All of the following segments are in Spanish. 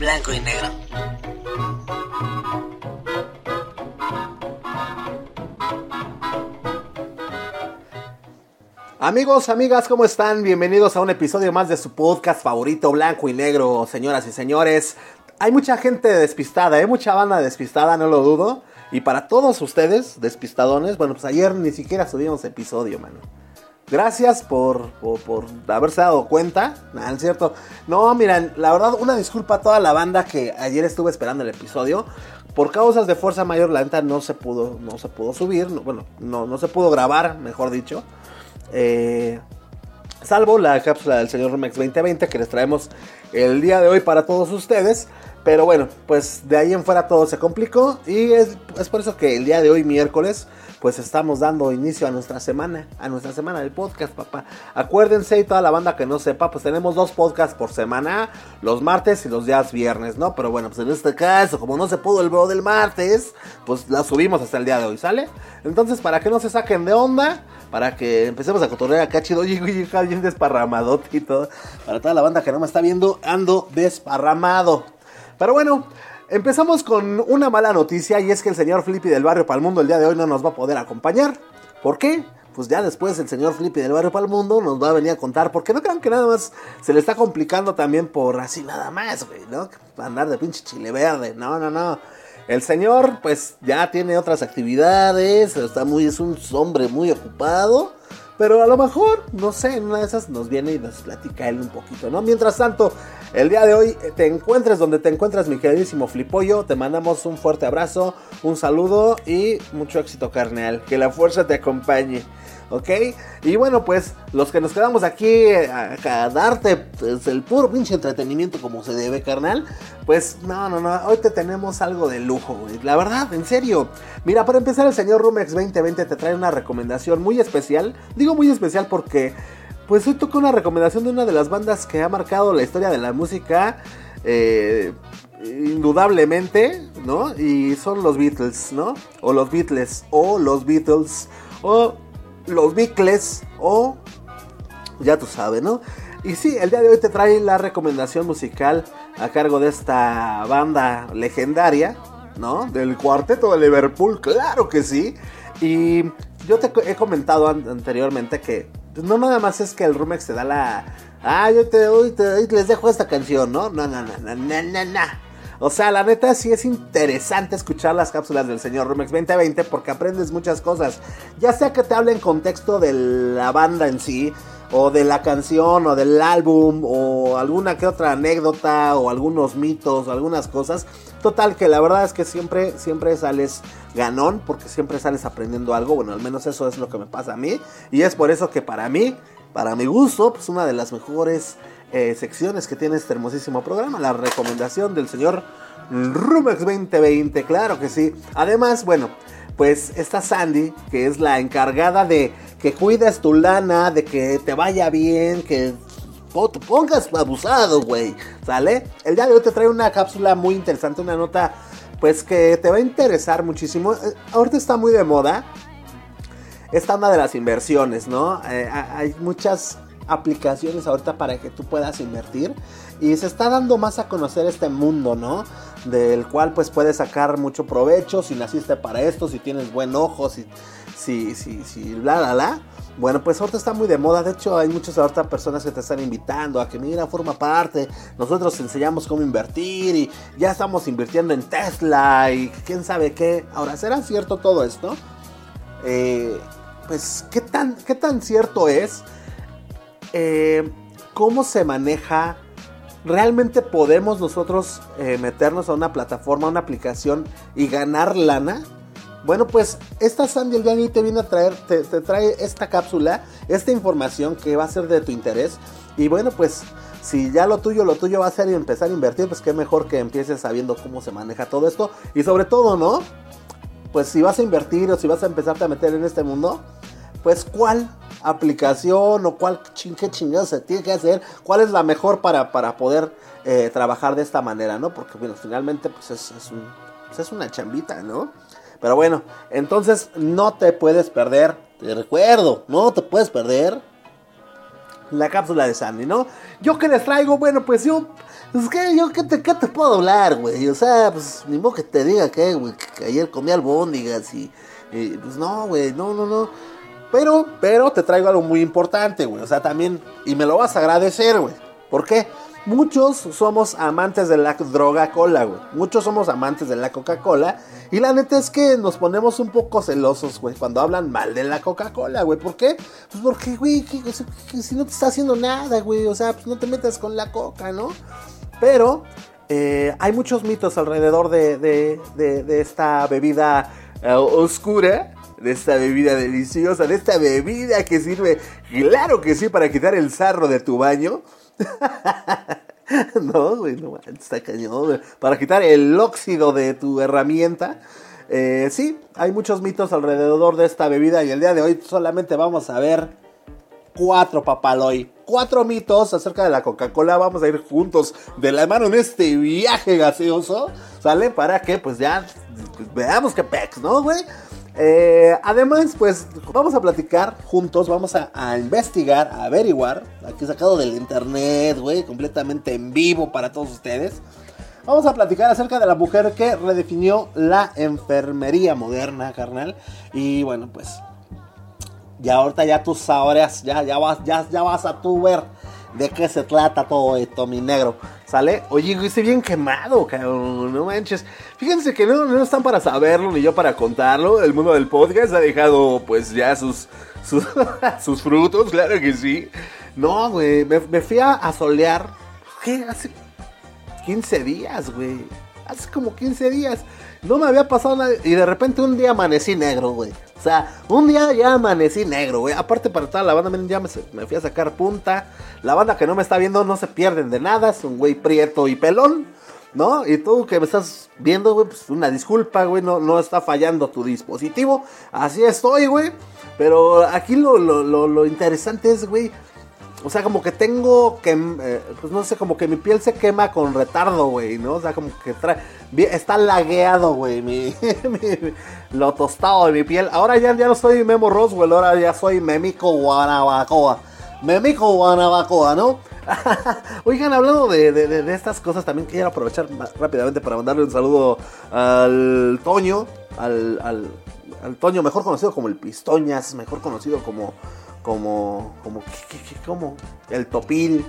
blanco y negro. Amigos, amigas, ¿cómo están? Bienvenidos a un episodio más de su podcast favorito, Blanco y Negro, señoras y señores. Hay mucha gente despistada, hay mucha banda despistada, no lo dudo. Y para todos ustedes, despistadones, bueno, pues ayer ni siquiera subimos episodio, mano. Gracias por, por, haberse dado cuenta. No, es cierto. No, miren, la verdad, una disculpa a toda la banda que ayer estuve esperando el episodio. Por causas de fuerza mayor, la neta no se pudo, no se pudo subir. bueno, no, no se pudo grabar, mejor dicho. Eh, salvo la cápsula del señor Romex 2020 que les traemos el día de hoy para todos ustedes. Pero bueno, pues de ahí en fuera todo se complicó y es, por eso que el día de hoy, miércoles, pues estamos dando inicio a nuestra semana, a nuestra semana del podcast, papá. Acuérdense y toda la banda que no sepa, pues tenemos dos podcasts por semana, los martes y los días viernes, ¿no? Pero bueno, pues en este caso, como no se pudo el video del martes, pues la subimos hasta el día de hoy, ¿sale? Entonces, para que no se saquen de onda, para que empecemos a cotorrear acá chido, oye, oye, bien desparramado y todo. Para toda la banda que no me está viendo, ando desparramado. Pero bueno, empezamos con una mala noticia y es que el señor Flippy del Barrio Palmundo el día de hoy no nos va a poder acompañar. ¿Por qué? Pues ya después el señor Flippy del Barrio Palmundo nos va a venir a contar, porque no crean que nada más se le está complicando también por así nada más, güey, ¿no? Andar de pinche chile verde, no, no, no. El señor, pues ya tiene otras actividades, está muy, es un hombre muy ocupado. Pero a lo mejor, no sé, en una de esas nos viene y nos platica él un poquito, ¿no? Mientras tanto, el día de hoy eh, te encuentres donde te encuentras, mi queridísimo Flipollo. Te mandamos un fuerte abrazo, un saludo y mucho éxito, carnal. Que la fuerza te acompañe. ¿Ok? Y bueno, pues los que nos quedamos aquí eh, a, darte pues, el puro pinche entretenimiento como se debe, carnal, pues no, no, no, hoy te tenemos algo de lujo, güey. La verdad, en serio. Mira, para empezar, el señor Rumex 2020 te trae una recomendación muy especial. Digo muy especial porque, pues hoy toca una recomendación de una de las bandas que ha marcado la historia de la música. Eh, indudablemente, ¿no? Y son los Beatles, ¿no? O los Beatles, o los Beatles, o los Beatles o ya tú sabes, ¿no? Y sí, el día de hoy te trae la recomendación musical a cargo de esta banda legendaria, ¿no? Del cuarteto de Liverpool, claro que sí. Y yo te he comentado anteriormente que no nada más es que el Rumex te da la... Ah, yo te, hoy, te, les dejo esta canción, ¿no? No, no, no, no, no, no, no. O sea, la neta sí es interesante escuchar las cápsulas del señor Rumex 2020 porque aprendes muchas cosas. Ya sea que te hable en contexto de la banda en sí, o de la canción, o del álbum, o alguna que otra anécdota, o algunos mitos, o algunas cosas. Total, que la verdad es que siempre, siempre sales ganón, porque siempre sales aprendiendo algo. Bueno, al menos eso es lo que me pasa a mí. Y es por eso que para mí, para mi gusto, pues una de las mejores eh, secciones que tiene este hermosísimo programa. La recomendación del señor Rumex 2020, claro que sí. Además, bueno, pues está Sandy, que es la encargada de que cuides tu lana, de que te vaya bien, que te pongas abusado, güey. ¿Sale? El día de hoy te trae una cápsula muy interesante, una nota pues que te va a interesar muchísimo. Eh, ahorita está muy de moda esta onda de las inversiones, ¿no? Eh, hay muchas aplicaciones ahorita para que tú puedas invertir y se está dando más a conocer este mundo, ¿no? Del cual pues puedes sacar mucho provecho si naciste para esto, si tienes buen ojo, si, si, si, si, bla, bla, bla. Bueno, pues ahorita está muy de moda. De hecho, hay muchas ahorita personas que te están invitando a que mira, forma parte. Nosotros enseñamos cómo invertir y ya estamos invirtiendo en Tesla y quién sabe qué. Ahora, ¿será cierto todo esto? Eh, pues, ¿qué tan, ¿qué tan cierto es? Eh, cómo se maneja. ¿Realmente podemos nosotros eh, meternos a una plataforma, a una aplicación y ganar lana? Bueno, pues esta Sandy el día te viene a traer, te, trae esta cápsula, esta información que va a ser de tu interés. Y bueno, pues si ya lo tuyo, lo tuyo va a ser empezar a invertir, pues qué mejor que empieces sabiendo cómo se maneja todo esto. Y sobre todo, ¿no? Pues si vas a invertir o si vas a empezarte a meter en este mundo, pues cuál aplicación o cuál qué chingados se tiene que hacer, cuál es la mejor para, para poder eh, trabajar de esta manera, ¿no? Porque bueno, finalmente pues es, pues, es, una chambita, ¿no? Pero bueno, entonces no te puedes perder, te recuerdo, no te puedes perder la cápsula de Sandy, ¿no? Yo que les traigo, bueno, pues yo Pues que yo, ¿qué te, qué te puedo hablar, güey? O sea, pues ni modo que te diga que, güey, que ayer comí albóndigas y, y pues no, güey, no, no, no. Pero, pero te traigo algo muy importante, güey. O sea, también, y me lo vas a agradecer, güey. ¿Por qué? Muchos somos amantes de la droga cola, güey. Muchos somos amantes de la Coca-Cola. Y la neta es que nos ponemos un poco celosos, güey, cuando hablan mal de la Coca-Cola, güey. ¿Por qué? Pues porque, güey, si no te está haciendo nada, güey. O sea, pues no te metas con la coca, ¿no? Pero eh, hay muchos mitos alrededor de, esta bebida eh, oscura de esta bebida deliciosa, de esta bebida que sirve, claro que sí, para quitar el sarro de tu baño. no, güey, no, está cañón. Para quitar el óxido de tu herramienta. Eh, sí, hay muchos mitos alrededor de esta bebida y el día de hoy solamente vamos a ver cuatro papaloy. Cuatro mitos acerca de la Coca-Cola. Vamos a ir juntos de la mano en este viaje gaseoso. ¿Sale? Para que pues ya veamos que pex, ¿no, güey? Eh, además, pues vamos a platicar juntos, vamos a, investigar, a averiguar, aquí sacado del internet, güey, completamente en vivo para todos ustedes. Vamos a platicar acerca de la mujer que redefinió la enfermería moderna, carnal. Y bueno, pues ya ahorita ya tú sabrás, ya, ya, vas, ya, ya vas a tú ver de qué se trata todo esto, mi negro. ¿Sale? Oye, estoy bien quemado, cabrón. No manches. Fíjense que no, no están para saberlo ni yo para contarlo. El mundo del podcast ha dejado, pues, ya sus, sus, frutos, claro que sí. No, güey. Me, fui a, solear. ¿Qué? Hace 15 días, güey. Hace como 15 días. No me había pasado nada. Y de repente un día amanecí negro, güey. O sea, un día ya amanecí negro, güey. Aparte para toda la banda, ya me, fui a sacar punta. La banda que no me está viendo no se pierden de nada. Es un güey prieto y pelón, ¿no? Y tú que me estás viendo, güey, pues una disculpa, güey. No, no está fallando tu dispositivo. Así estoy, güey. Pero aquí lo, lo, lo, lo interesante es, güey o sea, como que tengo que, eh, pues no sé, como que mi piel se quema con retardo, güey, ¿no? O sea, como que trae, está lagueado, güey, mi, lo tostado de mi piel. Ahora ya, ya no soy Memo Roswell, ahora ya soy Memico Guanabacoa. Memico Guanabacoa, ¿no? Oigan, hablando de, de, estas cosas, también quiero aprovechar rápidamente para mandarle un saludo al Toño, al, al, al Toño, mejor conocido como el Pistoñas, mejor conocido como como, como, como el topil.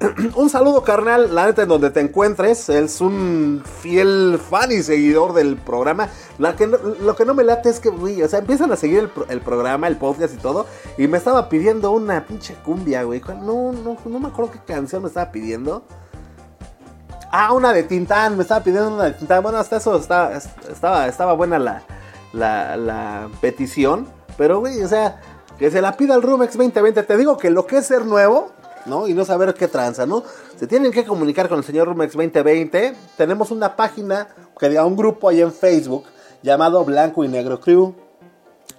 un saludo carnal, la neta en donde te encuentres, es un fiel fan y seguidor del programa. Lo que no me late es que, güey, o sea, empiezan a seguir el, programa, el podcast y todo, y me estaba pidiendo una pinche cumbia, güey. No, no, no me acuerdo qué canción me estaba pidiendo. Ah, una de Tintán, me estaba pidiendo una de Tintán. Bueno, hasta eso estaba, estaba, estaba buena la, la, petición, pero, güey, o sea que se la pida el Rumex 2020. Te digo que lo que es ser nuevo, ¿no? Y no saber qué tranza, ¿no? Se tienen que comunicar con el señor Rumex 2020. Tenemos una página, que diga un grupo ahí en Facebook llamado Blanco y Negro Crew.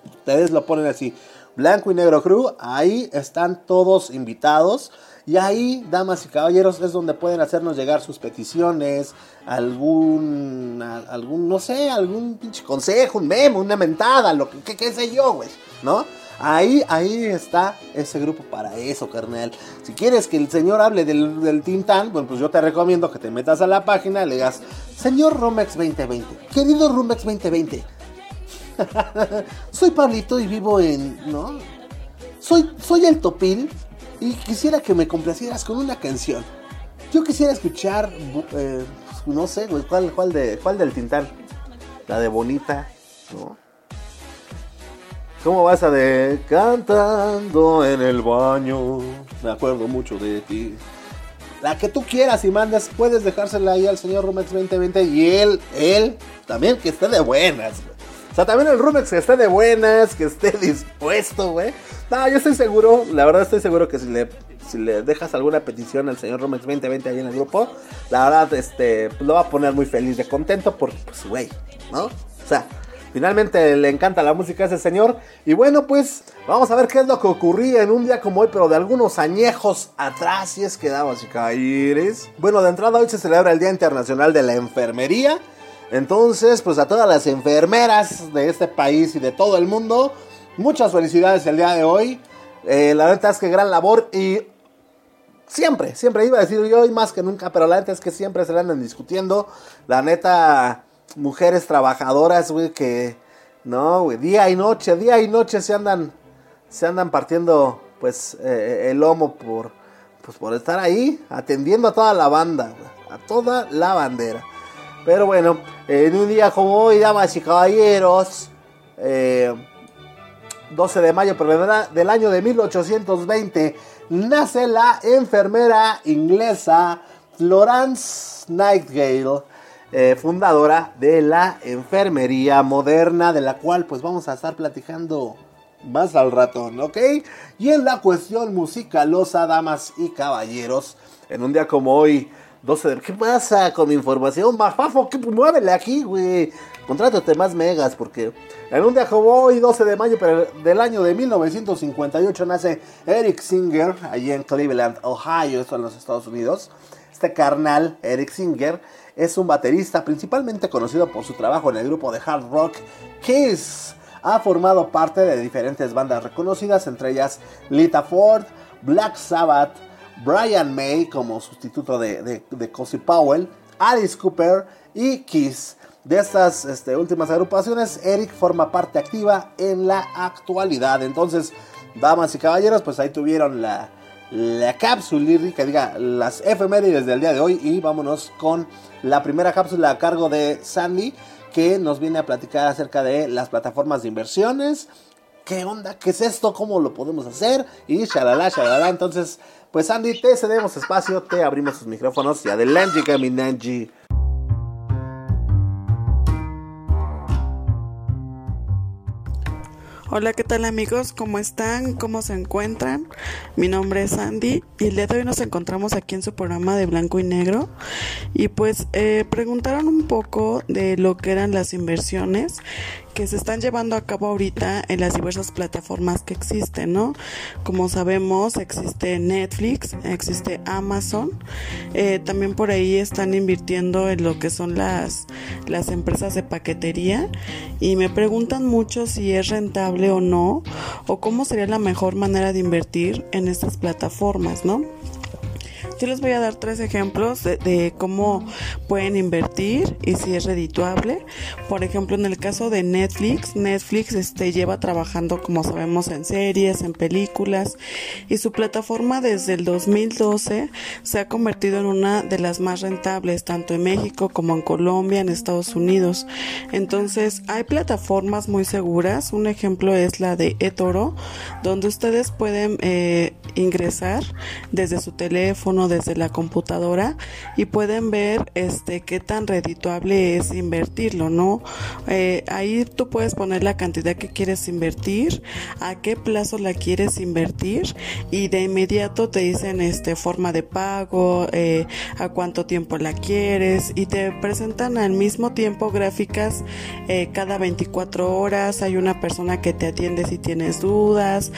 Ustedes lo ponen así, Blanco y Negro Crew. Ahí están todos invitados. Y ahí, damas y caballeros, es donde pueden hacernos llegar sus peticiones, algún, algún, no sé, algún pinche consejo, un memo, una mentada, lo que, sé yo, güey, ¿no? Ahí, ahí está ese grupo para eso, carnal. Si quieres que el señor hable del, del Tintán, bueno, pues yo te recomiendo que te metas a la página y le digas, señor Rumex 2020, querido Rumex 2020, soy Pablito y vivo en, ¿no? Soy, soy el Topil y quisiera que me complacieras con una canción. Yo quisiera escuchar, eh, no sé, ¿cuál, cuál, de, ¿cuál del Tintán? La de Bonita, ¿no? ¿Cómo vas a de cantando en el baño? Me acuerdo mucho de ti. La que tú quieras y mandas, puedes dejársela ahí al señor Rumex 2020 y él, él, también que esté de buenas, O sea, también el Rumex que esté de buenas, que esté dispuesto, güey. No, yo estoy seguro, la verdad estoy seguro que si le, si le dejas alguna petición al señor Rumex 2020 ahí en el grupo, la verdad, este, lo va a poner muy feliz de contento porque, pues, güey, ¿no? O sea, Finalmente le encanta la música a ese señor. Y bueno, pues vamos a ver qué es lo que ocurría en un día como hoy, pero de algunos añejos atrás, y es que damas y caballeros. Bueno, de entrada hoy se celebra el Día Internacional de la Enfermería. Entonces, pues a todas las enfermeras de este país y de todo el mundo, muchas felicidades el día de hoy. Eh, la verdad es que gran labor y siempre, siempre iba a decir yo y más que nunca, pero la neta es que siempre se le andan discutiendo. La neta, mujeres trabajadoras, güey, que no, güey, día y noche, día y noche se andan, se andan partiendo, pues, eh, el lomo por, pues, por estar ahí, atendiendo a toda la banda, a toda la bandera. Pero bueno, en un día como hoy, damas y caballeros, 12 eh, de mayo del año de 1820, nace la enfermera inglesa Florence Nightingale, eh, fundadora de la enfermería moderna, de la cual pues vamos a estar platicando más al ratón, ¿ok? Y en la cuestión musicalosa, damas y caballeros, en un día como hoy, 12 de... ¿Qué pasa con mi información? Mafafo, ¿qué? muévele aquí, güey. Contrátate más megas, porque en un día como hoy, 12 de mayo del año de 1958, nace Eric Singer, allí en Cleveland, Ohio, esto en los Estados Unidos. Este carnal, Eric Singer, es un baterista principalmente conocido por su trabajo en el grupo de hard rock Kiss. Ha formado parte de diferentes bandas reconocidas, entre ellas Lita Ford, Black Sabbath, Brian May como sustituto de, de, Cozy Powell, Alice Cooper y Kiss. De estas este, últimas agrupaciones, Eric forma parte activa en la actualidad. Entonces, damas y caballeros, pues ahí tuvieron la, la cápsula lírica, diga, las efemérides del día de hoy. Y vámonos con la primera cápsula a cargo de Sandy, que nos viene a platicar acerca de las plataformas de inversiones. ¿Qué onda? ¿Qué es esto? ¿Cómo lo podemos hacer? Y shalala, shalala. Entonces, pues Sandy, te cedemos espacio, te abrimos sus micrófonos y adelante, Caminanji. Hola, ¿qué tal amigos? ¿Cómo están? ¿Cómo se encuentran? Mi nombre es Andy y el día de hoy nos encontramos aquí en su programa de Blanco y Negro y pues eh, preguntaron un poco de lo que eran las inversiones que se están llevando a cabo ahorita en las diversas plataformas que existen, ¿no? Como sabemos, existe Netflix, existe Amazon, eh, también por ahí están invirtiendo en lo que son las, las empresas de paquetería y me preguntan mucho si es rentable o no, o cómo sería la mejor manera de invertir en estas plataformas, ¿no? Yo les voy a dar tres ejemplos de, cómo pueden invertir y si es redituable. Por ejemplo, en el caso de Netflix, Netflix este, lleva trabajando, como sabemos, en series, en películas y su plataforma desde el 2012 se ha convertido en una de las más rentables, tanto en México como en Colombia, en Estados Unidos. Entonces, hay plataformas muy seguras. Un ejemplo es la de eToro, donde ustedes pueden eh, ingresar desde su teléfono, desde la computadora y pueden ver este qué tan redituable es invertirlo, ¿no? Eh, ahí tú puedes poner la cantidad que quieres invertir, a qué plazo la quieres invertir y de inmediato te dicen este forma de pago, eh, a cuánto tiempo la quieres y te presentan al mismo tiempo gráficas eh, cada 24 horas, hay una persona que te atiende si tienes dudas,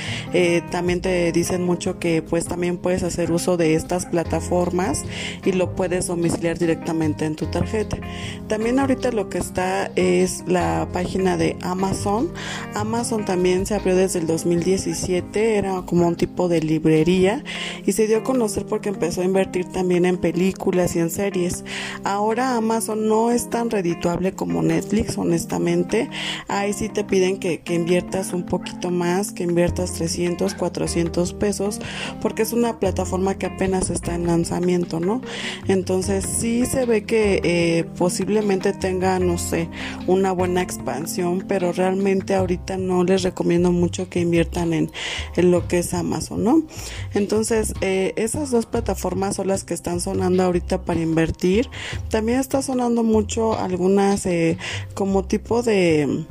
también te dicen mucho que pues también puedes hacer uso de estas plataformas y lo puedes domiciliar directamente en tu tarjeta. También ahorita lo que está es la página de Amazon. Amazon también se abrió desde el 2017, era como un tipo de librería y se dio a conocer porque empezó a invertir también en películas y en series. Ahora Amazon no es tan redituable como Netflix, honestamente. Ahí sí te piden que, que inviertas un poquito más, que inviertas 300, 400 pesos, porque es una plataforma que apenas está en lanzamiento, ¿no? Entonces sí se ve que eh, posiblemente tenga, no sé, una buena expansión, pero realmente ahorita no les recomiendo mucho que inviertan en, lo que es Amazon, ¿no? Entonces eh, esas dos plataformas son las que están sonando ahorita para invertir. También está sonando mucho algunas eh, como tipo de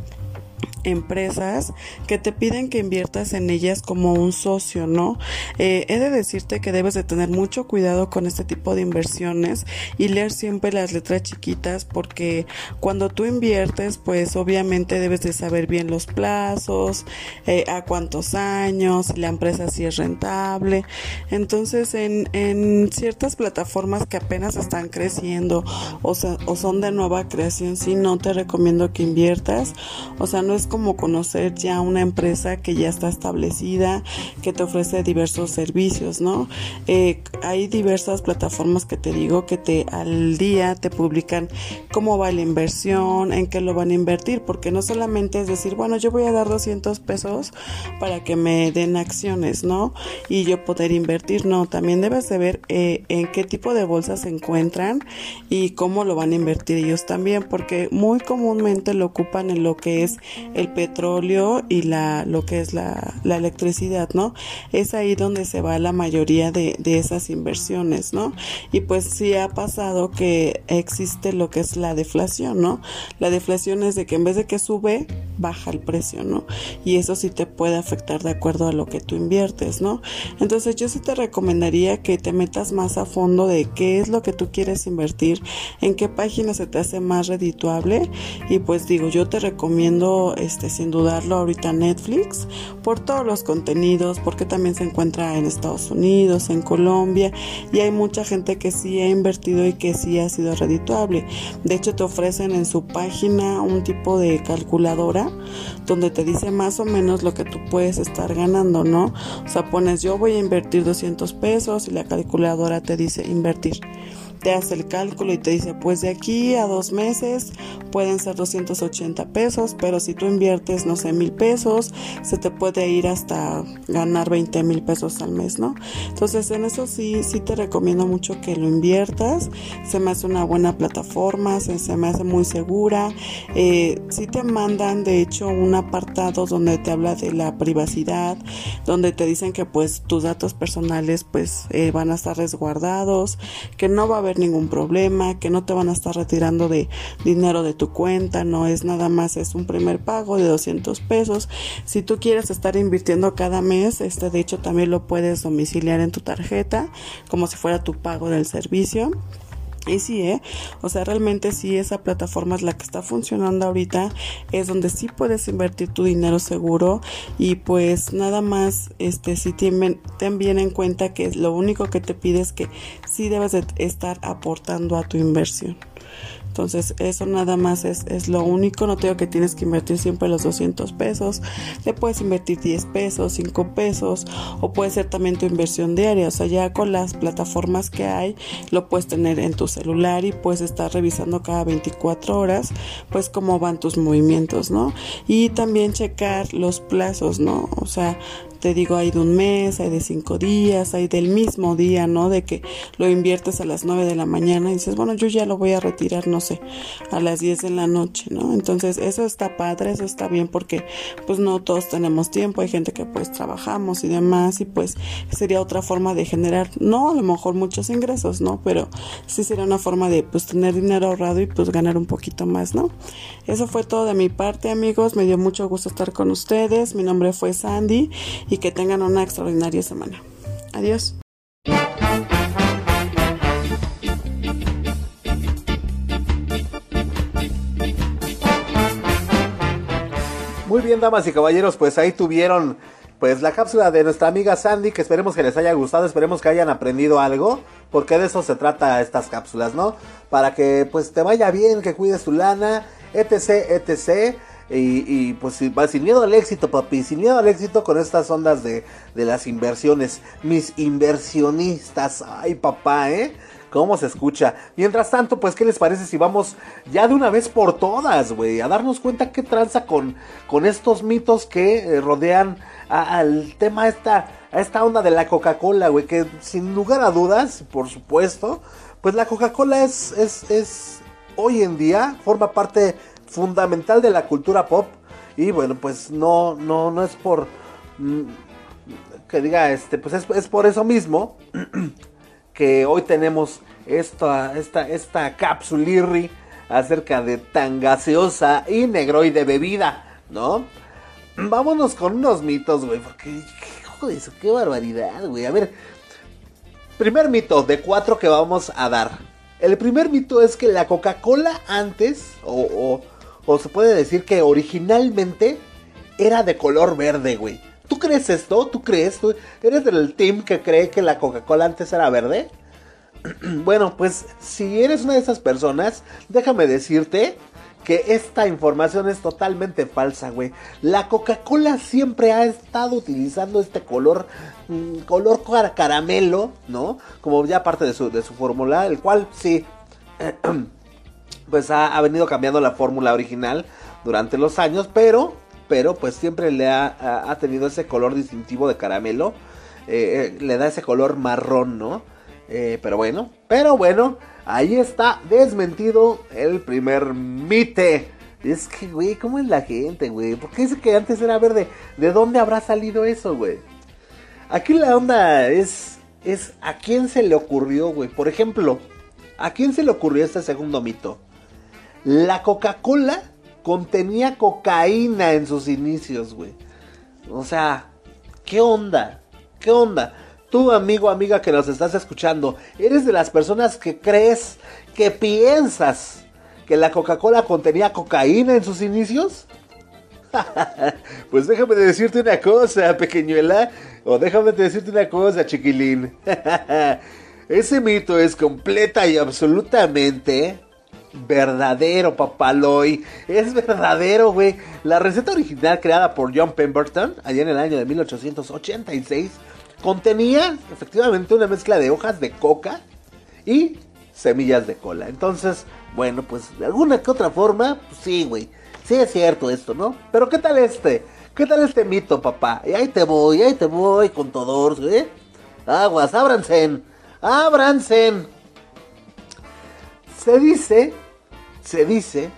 empresas que te piden que inviertas en ellas como un socio, ¿no? Eh, he de decirte que debes de tener mucho cuidado con este tipo de inversiones y leer siempre las letras chiquitas porque cuando tú inviertes, pues obviamente debes de saber bien los plazos, eh, a cuántos años, la empresa si es rentable. Entonces, en, en ciertas plataformas que apenas están creciendo o, o son de nueva creación, sí, no te recomiendo que inviertas. O sea, no es como conocer ya una empresa que ya está establecida, que te ofrece diversos servicios, ¿no? Eh, hay diversas plataformas que te digo que te al día te publican cómo va la inversión, en qué lo van a invertir, porque no solamente es decir, bueno, yo voy a dar 200 pesos para que me den acciones, ¿no? Y yo poder invertir, no, también debes de ver eh, en qué tipo de bolsas se encuentran y cómo lo van a invertir ellos también, porque muy comúnmente lo ocupan en lo que es el petróleo y la, lo que es la, la electricidad, ¿no? Es ahí donde se va la mayoría de, de esas inversiones, ¿no? Y pues sí ha pasado que existe lo que es la deflación, ¿no? La deflación es de que en vez de que sube, baja el precio, ¿no? Y eso sí te puede afectar de acuerdo a lo que tú inviertes, ¿no? Entonces yo sí te recomendaría que te metas más a fondo de qué es lo que tú quieres invertir, en qué página se te hace más redituable y pues digo, yo te recomiendo este sin dudarlo ahorita Netflix por todos los contenidos, porque también se encuentra en Estados Unidos, en Colombia y hay mucha gente que sí ha invertido y que sí ha sido redituable. De hecho te ofrecen en su página un tipo de calculadora donde te dice más o menos lo que tú puedes estar ganando, ¿no? O sea, pones yo voy a invertir 200 pesos y la calculadora te dice invertir te hace el cálculo y te dice, pues de aquí a dos meses pueden ser 280 pesos, pero si tú inviertes, no sé, mil pesos, se te puede ir hasta ganar 20 mil pesos al mes, ¿no? Entonces, en eso sí, sí te recomiendo mucho que lo inviertas. Se me hace una buena plataforma, se, me hace muy segura. Eh, sí te mandan, de hecho, un apartado donde te habla de la privacidad, donde te dicen que pues tus datos personales pues eh, van a estar resguardados, que no va a haber ningún problema, que no te van a estar retirando de dinero de tu cuenta, no es nada más, es un primer pago de 200 pesos. Si tú quieres estar invirtiendo cada mes, este de hecho también lo puedes domiciliar en tu tarjeta, como si fuera tu pago del servicio. Y sí, ¿eh? O sea, realmente sí, esa plataforma es la que está funcionando ahorita, es donde sí puedes invertir tu dinero seguro y pues nada más, este, si ten, ten bien en cuenta que lo único que te pide es que sí debes de estar aportando a tu inversión. Entonces, eso nada más es, es lo único. No tengo que tienes que invertir siempre los 200 pesos. Le puedes invertir 10 pesos, 5 pesos, o puede ser también tu inversión diaria. O sea, ya con las plataformas que hay, lo puedes tener en tu celular y puedes estar revisando cada 24 horas, pues cómo van tus movimientos, ¿no? Y también checar los plazos, ¿no? O sea, te digo, hay de un mes, hay de cinco días, hay del mismo día, ¿no? De que lo inviertes a las nueve de la mañana y dices, bueno, yo ya lo voy a retirar, no sé, a las diez de la noche, ¿no? Entonces, eso está padre, eso está bien porque pues no todos tenemos tiempo, hay gente que pues trabajamos y demás y pues sería otra forma de generar, no a lo mejor muchos ingresos, ¿no? Pero sí sería una forma de pues tener dinero ahorrado y pues ganar un poquito más, ¿no? Eso fue todo de mi parte, amigos, me dio mucho gusto estar con ustedes, mi nombre fue Sandy y que tengan una extraordinaria semana. Adiós. Muy bien, damas y caballeros, pues ahí tuvieron pues la cápsula de nuestra amiga Sandy, que esperemos que les haya gustado, esperemos que hayan aprendido algo, porque de eso se trata estas cápsulas, ¿no? Para que pues te vaya bien, que cuides tu lana, etc, etc. Y, pues sin miedo al éxito, papi, sin miedo al éxito con estas ondas de, de las inversiones. Mis inversionistas, ay papá, ¿eh? ¿Cómo se escucha? Mientras tanto, pues, ¿qué les parece si vamos ya de una vez por todas, güey? A darnos cuenta qué tranza con, con estos mitos que eh, rodean al tema, esta, a esta onda de la Coca-Cola, güey. Que sin lugar a dudas, por supuesto, pues la Coca-Cola es, es, es, hoy en día, forma parte fundamental de la cultura pop. Y bueno, pues no, no, no es por mm, que diga este, pues es, es por eso mismo que hoy tenemos esta, esta, esta acerca de tan gaseosa y negroide bebida, ¿no? Vámonos con unos mitos, güey, porque, joder, qué barbaridad, güey. A ver, primer mito de cuatro que vamos a dar. El primer mito es que la Coca-Cola antes, o o se puede decir que originalmente era de color verde, güey. ¿Tú crees esto? ¿Tú crees? ¿Tú eres del team que cree que la Coca-Cola antes era verde? bueno, pues si eres una de esas personas, déjame decirte que esta información es totalmente falsa, güey. La Coca-Cola siempre ha estado utilizando este color, mm, color caramelo, ¿no? Como ya parte de su, de su fórmula, el cual sí, pues ha, venido cambiando la fórmula original durante los años, pero, pero pues siempre le ha, ha tenido ese color distintivo de caramelo. Eh, eh, le da ese color marrón, ¿no? Eh, pero bueno, pero bueno, ahí está desmentido el primer mite. Es que, güey, ¿cómo es la gente, güey? ¿Por qué dice que antes era verde? ¿De dónde habrá salido eso, güey? Aquí la onda es, es a quién se le ocurrió, güey. Por ejemplo, ¿a quién se le ocurrió este segundo mito? La Coca-Cola contenía cocaína en sus inicios, güey. O sea, ¿qué onda? ¿Qué onda? Tú, amigo, amiga que nos estás escuchando, ¿eres de las personas que crees, que piensas que la Coca-Cola contenía cocaína en sus inicios? pues déjame decirte una cosa, pequeñuela, o déjame decirte una cosa, chiquilín. Ese mito es completa y absolutamente verdadero, papaloy. Es verdadero, güey. La receta original creada por John Pemberton, allá en el año de 1886, contenía efectivamente una mezcla de hojas de coca y semillas de cola. Entonces, bueno, pues de alguna que otra forma, pues sí, güey. Sí es cierto esto, ¿no? Pero ¿qué tal este? ¿Qué tal este mito, papá? Y ahí te voy, ahí te voy con todos, ¿eh? Aguas, ábranse, ábranse. Se dice, se dice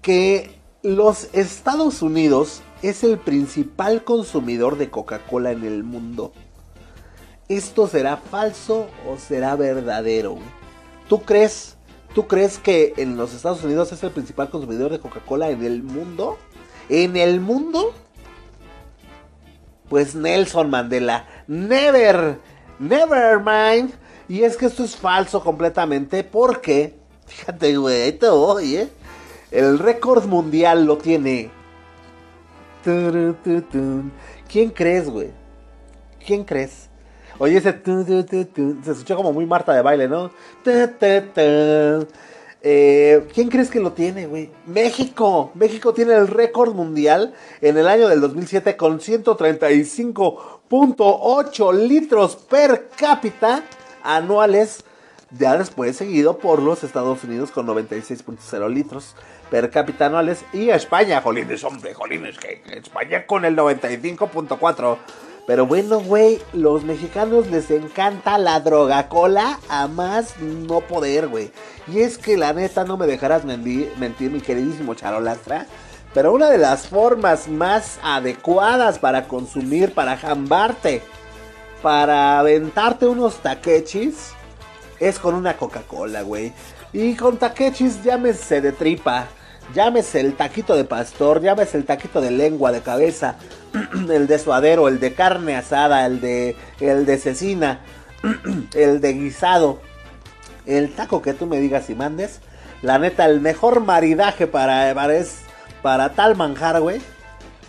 que los Estados Unidos es el principal consumidor de Coca-Cola en el mundo. ¿Esto será falso o será verdadero? ¿Tú crees, ¿Tú crees que en los Estados Unidos es el principal consumidor de Coca-Cola en el mundo? ¿En el mundo? Pues Nelson Mandela, never, never mind. Y es que esto es falso completamente porque, fíjate, güey, ahí te voy, ¿eh? El récord mundial lo tiene ¿Quién crees, güey? ¿Quién crees? Oye, ese se escucha como muy Marta de baile, ¿no? Eh, ¿Quién crees que lo tiene, güey? México. México tiene el récord mundial en el año del 2007 con 135.8 litros per cápita anuales. Ya después seguido por los Estados Unidos con 96.0 litros per cápita anuales. Y España, jolines, hombre, jolines, que España con el 95.4. Pero bueno, güey, los mexicanos les encanta la droga cola a más no poder, güey. Y es que la neta no me dejarás mentir, mi queridísimo Charolastra. Pero una de las formas más adecuadas para consumir, para jambarte, para aventarte unos taquechis, es con una Coca-Cola, güey. Y con taquechis llámese de tripa, Llámese el taquito de pastor, llámese el taquito de lengua, de cabeza, el de suadero, el de carne asada, el de, el de cecina, el de guisado. El taco que tú me digas y mandes. La neta, el mejor maridaje para, para, para tal manjar, güey.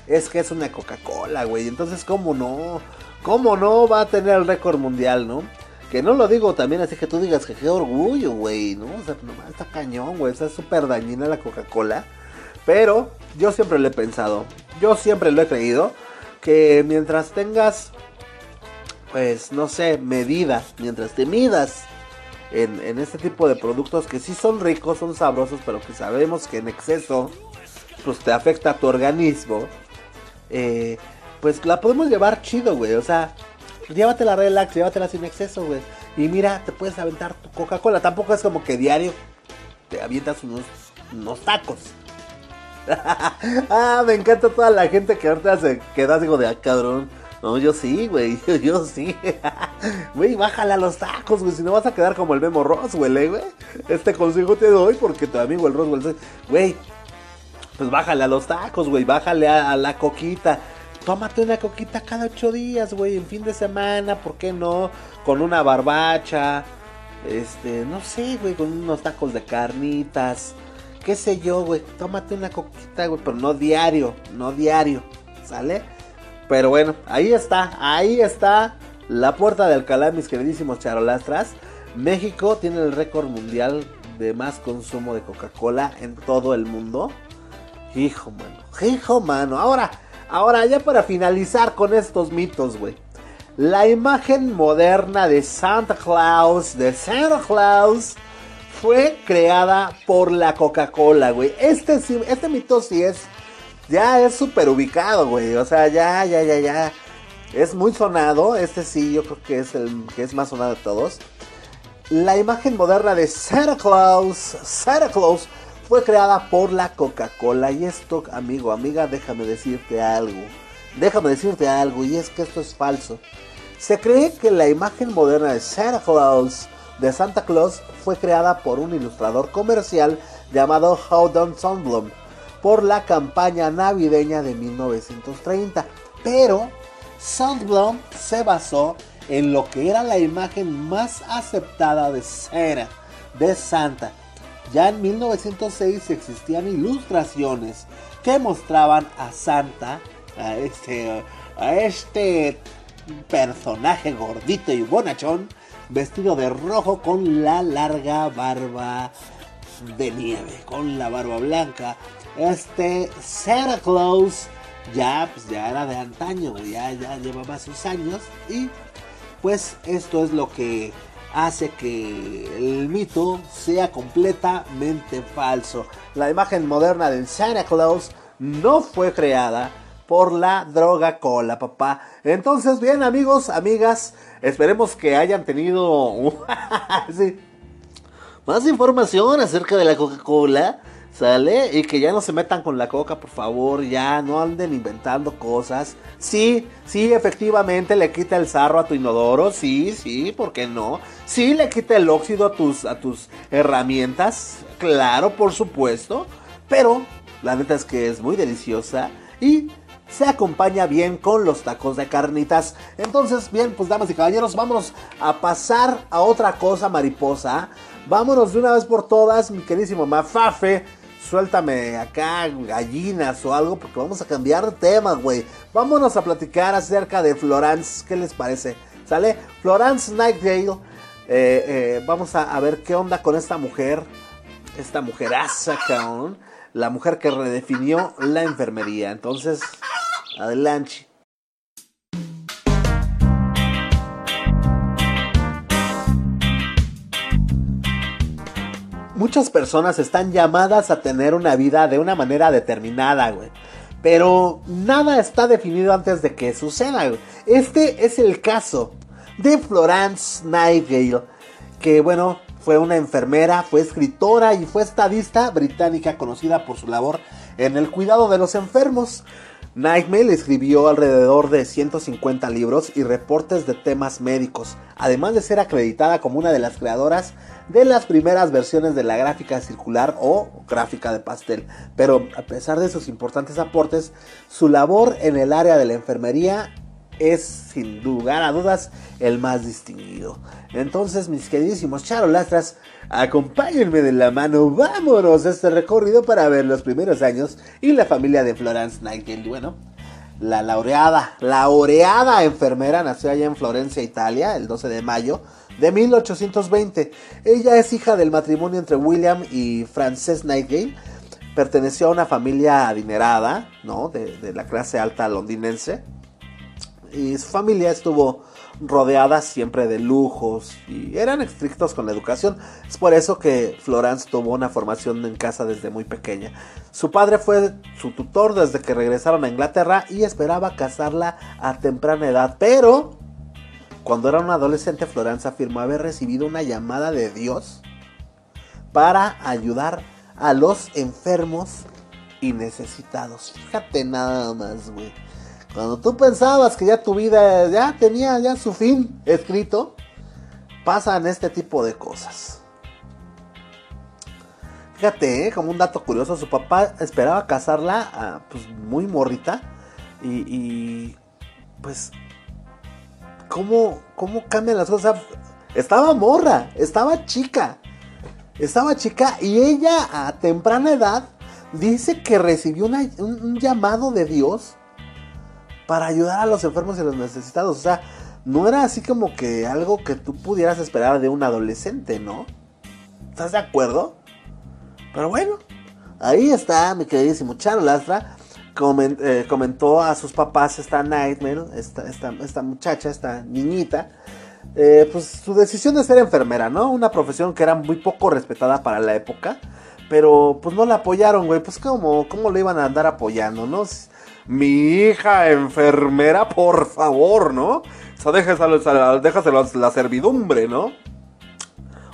Es que es una Coca-Cola, güey. Entonces, ¿cómo no? ¿Cómo no va a tener el récord mundial, no? Que no lo digo también así que tú digas que qué orgullo, güey, ¿no? O sea, nomás está cañón, güey. Está súper dañina la Coca-Cola. Pero yo siempre lo he pensado. Yo siempre lo he creído. Que mientras tengas, pues, no sé, medida. Mientras te midas en, en este tipo de productos que sí son ricos, son sabrosos, pero que sabemos que en exceso, pues te afecta a tu organismo. Eh, pues la podemos llevar chido, güey. O sea, llévatela relax, llévatela sin exceso, güey. Y mira, te puedes aventar tu Coca-Cola. Tampoco es como que diario te avientas unos, unos tacos. ah, me encanta toda la gente que ahorita se queda digo de ah, cabrón. No, yo sí, güey, yo, sí. Güey, bájale a los tacos, güey, si no vas a quedar como el Memo Roswell, ¿eh, güey. Este consejo te doy porque tu amigo el Roswell, güey, pues bájale a los tacos, güey, bájale a la coquita tómate una coquita cada ocho días, güey, en fin de semana, ¿por qué no? Con una barbacha, este, no sé, güey, con unos tacos de carnitas, qué sé yo, güey, tómate una coquita, güey, pero no diario, no diario, ¿sale? Pero bueno, ahí está, ahí está la puerta de Alcalá, mis queridísimos charolastras. México tiene el récord mundial de más consumo de Coca-Cola en todo el mundo. Hijo, mano. Hijo, mano. Ahora, ahora ya para finalizar con estos mitos, güey. La imagen moderna de Santa Claus, de Santa Claus, fue creada por la Coca-Cola, güey. Este, este mito sí es, ya es súper ubicado, güey. O sea, ya, ya, ya, ya. Es muy sonado. Este sí, yo creo que es el que es más sonado de todos. La imagen moderna de Santa Claus, Santa Claus, fue creada por la Coca-Cola. Y esto, amigo, amiga, déjame decirte algo. Déjame decirte algo, y es que esto es falso. Se cree que la imagen moderna de Santa Claus, de Santa Claus, fue creada por un ilustrador comercial llamado Howden Sundblom por la campaña navideña de 1930. Pero Sundblom se basó en lo que era la imagen más aceptada de Santa, de Santa. Ya en 1906 existían ilustraciones que mostraban a Santa, a este, a este personaje gordito y bonachón, vestido de rojo con la larga barba de nieve, con la barba blanca. Este Santa Claus ya, pues, ya era de antaño, ya, ya llevaba sus años y pues esto es lo que hace que el mito sea completamente falso. La imagen moderna del Santa Claus no fue creada por la droga cola, papá. Entonces, bien, amigos, amigas, esperemos que hayan tenido más información acerca de la Coca-Cola. ¿Sale? Y que ya no se metan con la coca, por favor. Ya no anden inventando cosas. Sí, sí, efectivamente le quita el sarro a tu inodoro. Sí, sí, ¿por qué no? Sí, le quita el óxido a tus, a tus herramientas. Claro, por supuesto. Pero la neta es que es muy deliciosa. Y se acompaña bien con los tacos de carnitas. Entonces, bien, pues damas y caballeros, vámonos a pasar a otra cosa mariposa. Vámonos de una vez por todas, mi queridísimo Mafafe suéltame acá gallinas o algo porque vamos a cambiar de tema, güey. Vámonos a platicar acerca de Florence, ¿qué les parece? ¿Sale? Florence Nightingale. Eh, eh, vamos a, ver qué onda con esta mujer, esta mujeraza, cabrón. La mujer que redefinió la enfermería. Entonces, adelante. Muchas personas están llamadas a tener una vida de una manera determinada, güey. Pero nada está definido antes de que suceda, güey. Este es el caso de Florence Nightingale, que bueno, fue una enfermera, fue escritora y fue estadista británica conocida por su labor en el cuidado de los enfermos. Nightingale escribió alrededor de 150 libros y reportes de temas médicos, además de ser acreditada como una de las creadoras de las primeras versiones de la gráfica circular o gráfica de pastel. Pero a pesar de sus importantes aportes, su labor en el área de la enfermería es sin lugar a dudas el más distinguido. Entonces, mis queridísimos charolastras, acompáñenme de la mano, vámonos a este recorrido para ver los primeros años y la familia de Florence Nightingale. Bueno, la laureada, laureada enfermera nació allá en Florencia, Italia, el 12 de mayo de 1820. Ella es hija del matrimonio entre William y Frances Nightingale. Perteneció a una familia adinerada, ¿no? De, de la clase alta londinense y su familia estuvo rodeada siempre de lujos y eran estrictos con la educación. Es por eso que Florence tuvo una formación en casa desde muy pequeña. Su padre fue su tutor desde que regresaron a Inglaterra y esperaba casarla a temprana edad, pero cuando era una adolescente Florence afirmó haber recibido una llamada de Dios para ayudar a los enfermos y necesitados. Fíjate nada más, güey. Cuando tú pensabas que ya tu vida ya tenía ya su fin escrito, pasan este tipo de cosas. Fíjate, ¿eh? como un dato curioso, su papá esperaba casarla ah, pues, muy morrita. Y, pues, ¿cómo, ¿cómo cambian las cosas? Estaba morra, estaba chica. Estaba chica y ella a temprana edad dice que recibió un llamado de Dios para ayudar a los enfermos y los necesitados. O sea, no era así como que algo que tú pudieras esperar de un adolescente, ¿no? ¿Estás de acuerdo? Pero bueno, ahí está mi queridísimo Eh, comentó a sus papás esta Nightmare, esta, esta, esta muchacha, esta niñita, eh, pues su decisión de ser enfermera, ¿no? Una profesión que era muy poco respetada para la época, pero pues no la apoyaron, güey, pues como, ¿cómo le iban a andar apoyando, no? Mi hija enfermera, por favor, ¿no? O sea, déjaselo, déjaselo la servidumbre, ¿no?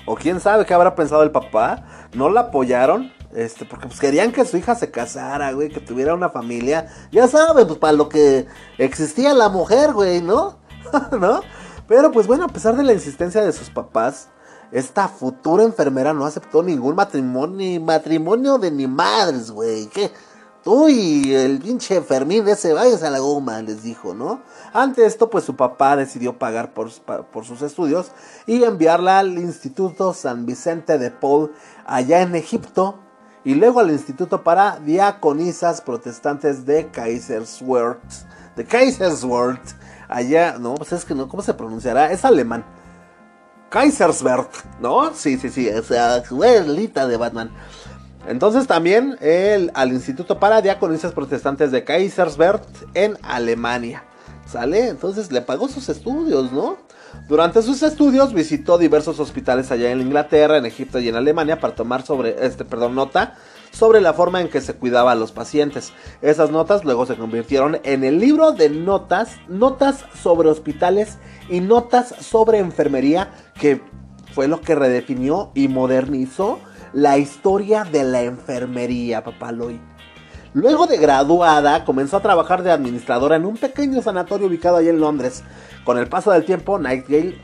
O quién sabe qué habrá pensado el papá, no la apoyaron, este, porque pues querían que su hija se casara, güey, que tuviera una familia. Ya saben, pues para lo que existía la mujer, güey, ¿no? ¿No? Pero pues bueno, a pesar de la insistencia de sus papás, esta futura enfermera no aceptó ningún matrimonio, ni matrimonio de ni madres, güey. ¿Qué? Tú y el pinche Fermín ese vayas a la goma, les dijo, ¿no? Ante esto, pues su papá decidió pagar por, por sus estudios y enviarla al Instituto San Vicente de Paul allá en Egipto y luego al Instituto para Diaconisas Protestantes de Kaiserswerth. De Kaiserswerth. Allá, no, pues es que no, ¿cómo se pronunciará? Es alemán. Kaiserswerth, ¿no? Sí, sí, sí, es la de Batman. Entonces también el, al Instituto para Diaconisas Protestantes de Kaiserswerth en Alemania. ¿Sale? Entonces le pagó sus estudios, ¿no? Durante sus estudios visitó diversos hospitales allá en Inglaterra, en Egipto y en Alemania para tomar sobre, este, perdón, nota sobre la forma en que se cuidaba a los pacientes. Esas notas luego se convirtieron en el libro de notas, notas sobre hospitales y notas sobre enfermería, que fue lo que redefinió y modernizó la historia de la enfermería, papaloy. Luego de graduada, comenzó a trabajar de administradora en un pequeño sanatorio ubicado allá en Londres. Con el paso del tiempo, Nightgale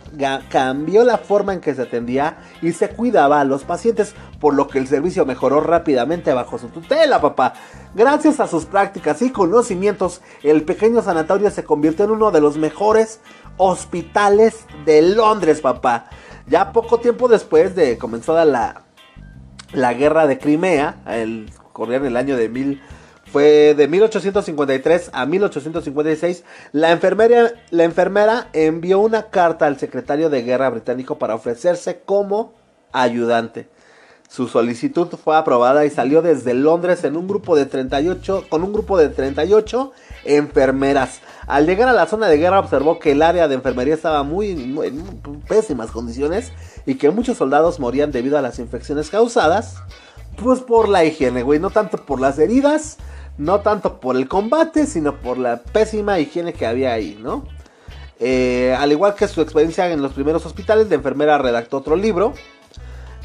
cambió la forma en que se atendía y se cuidaba a los pacientes, por lo que el servicio mejoró rápidamente bajo su tutela, papá. Gracias a sus prácticas y conocimientos, el pequeño sanatorio se convirtió en uno de los mejores hospitales de Londres, papá. Ya poco tiempo después de comenzada la, la guerra de Crimea, el, corría en el año de mil fue de 1853 a 1856. La enfermera, la enfermera envió una carta al secretario de guerra británico para ofrecerse como ayudante. Su solicitud fue aprobada y salió desde Londres en un grupo de 38, con un grupo de 38 enfermeras. Al llegar a la zona de guerra observó que el área de enfermería estaba muy, muy en pésimas condiciones y que muchos soldados morían debido a las infecciones causadas pues por la higiene, güey, no tanto por las heridas, no tanto por el combate, sino por la pésima higiene que había ahí, ¿no? Eh, al igual que su experiencia en los primeros hospitales, de enfermera redactó otro libro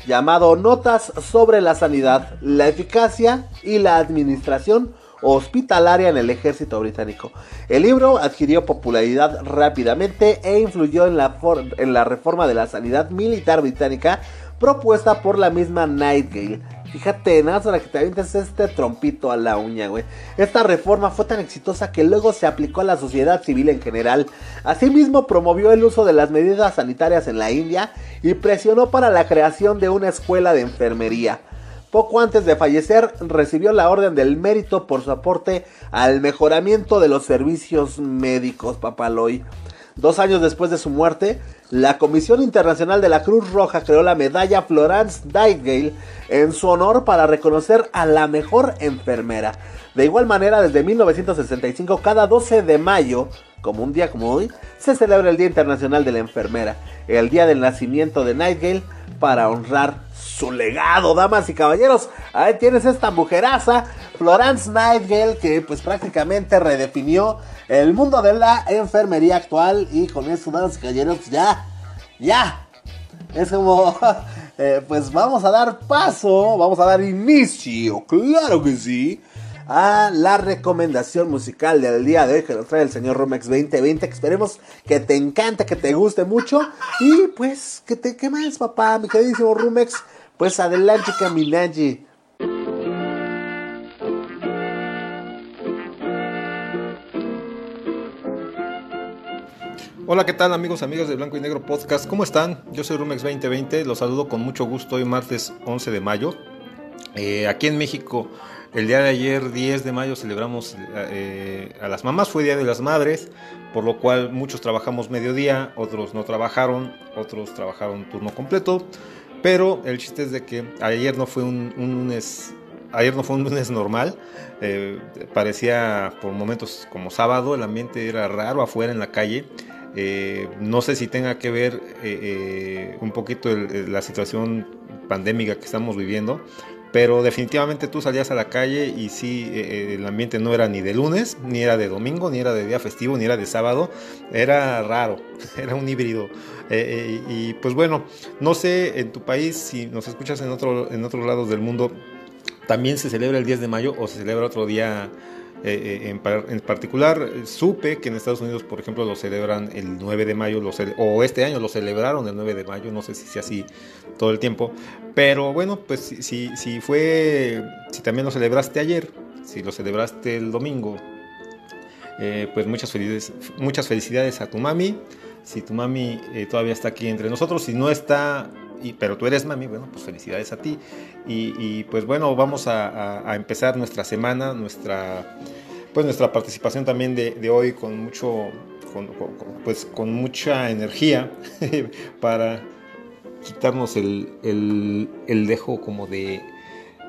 llamado Notas sobre la sanidad, la eficacia y la administración hospitalaria en el ejército británico. El libro adquirió popularidad rápidamente e influyó en la, en la reforma de la sanidad militar británica propuesta por la misma Nightgale Fíjate, nada para que te avientes este trompito a la uña, güey. Esta reforma fue tan exitosa que luego se aplicó a la sociedad civil en general. Asimismo, promovió el uso de las medidas sanitarias en la India y presionó para la creación de una escuela de enfermería. Poco antes de fallecer, recibió la Orden del Mérito por su aporte al mejoramiento de los servicios médicos, Papaloy. Dos años después de su muerte, la Comisión Internacional de la Cruz Roja creó la medalla Florence Nightingale en su honor para reconocer a la mejor enfermera. De igual manera, desde 1965, cada 12 de mayo, como un día como hoy, se celebra el Día Internacional de la Enfermera, el día del nacimiento de Nightingale, para honrar su legado, damas y caballeros. Ahí tienes esta mujeraza, Florence Nightingale, que pues prácticamente redefinió el mundo de la enfermería actual. Y con eso, damas y caballeros, ya, ya. Es como, eh, pues vamos a dar paso, vamos a dar inicio, claro que sí, a la recomendación musical del día de hoy que nos trae el señor Romex 2020. Que esperemos que te encante, que te guste mucho. Y pues, que te, ¿qué más, papá? Mi queridísimo Rumex. Pues adelante, Caminaji. Hola, ¿qué tal amigos, amigos de Blanco y Negro Podcast? ¿Cómo están? Yo soy Rumex 2020, los saludo con mucho gusto hoy martes 11 de mayo. Eh, aquí en México, el día de ayer 10 de mayo celebramos eh, a las mamás, fue Día de las Madres, por lo cual muchos trabajamos mediodía, otros no trabajaron, otros trabajaron turno completo. Pero el chiste es de que ayer no fue un, lunes ayer no fue un lunes normal, eh, parecía por momentos como sábado, el ambiente era raro afuera en la calle. Eh, no sé si tenga que ver eh, un poquito la situación pandémica que estamos viviendo, pero definitivamente tú salías a la calle y sí, eh, el ambiente no era ni de lunes, ni era de domingo, ni era de día festivo, ni era de sábado. Era raro, era un híbrido. Eh, eh, y pues bueno, no sé en tu país, si nos escuchas en, otro, en otros lados del mundo, también se celebra el 10 de mayo o se celebra otro día eh, eh, en, particular, supe que en Estados Unidos, por ejemplo, lo celebran el 9 de mayo, o este año lo celebraron el 9 de mayo, no sé si sea así todo el tiempo, pero bueno, pues si, si fue, si también lo celebraste ayer, si lo celebraste el domingo, eh, pues muchas felicidades, muchas felicidades a tu mami, si tu mami todavía está aquí entre nosotros, si no está pero tú eres mami, bueno, pues felicidades a ti. Y, pues bueno, vamos a, empezar nuestra semana, nuestra, pues nuestra participación también de, hoy con mucho, pues con mucha energía para quitarnos el, el, dejo como de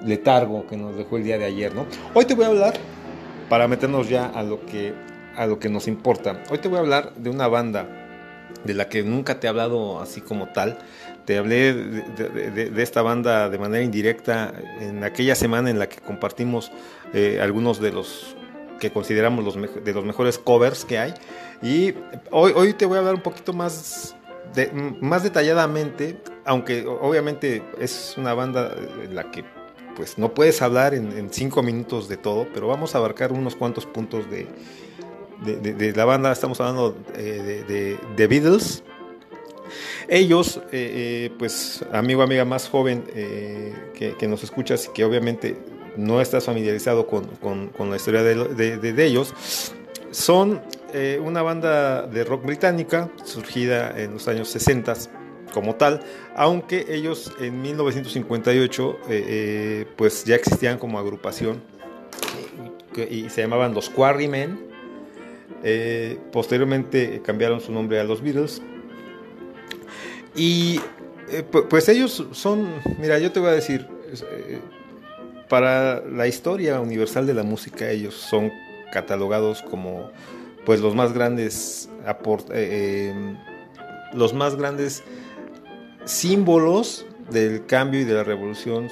letargo que nos dejó el día de ayer, ¿no? Hoy te voy a hablar, para meternos ya a lo que, a lo que nos importa, hoy te voy a hablar de una banda de la que nunca te he hablado así como tal, te hablé de, esta banda de manera indirecta en aquella semana en la que compartimos eh, algunos de los que consideramos los de los mejores covers que hay. Y hoy, hoy te voy a hablar un poquito más, más detalladamente, aunque obviamente es una banda en la que pues no puedes hablar en, cinco minutos de todo, pero vamos a abarcar unos cuantos puntos de, de, la banda. Estamos hablando eh, de, de Beatles, ellos, eh, eh, pues amigo, amiga más joven eh, que, nos escuchas y que obviamente no estás familiarizado con, la historia de, ellos, son una banda de rock británica surgida en los años 60 como tal, aunque ellos en 1958 pues ya existían como agrupación y se llamaban los Quarrymen. posteriormente cambiaron su nombre a los Beatles y eh, pues ellos son, mira, yo te voy a decir, eh, para la historia universal de la música, ellos son catalogados como pues los más grandes eh, em, los más grandes símbolos del cambio y de la revolución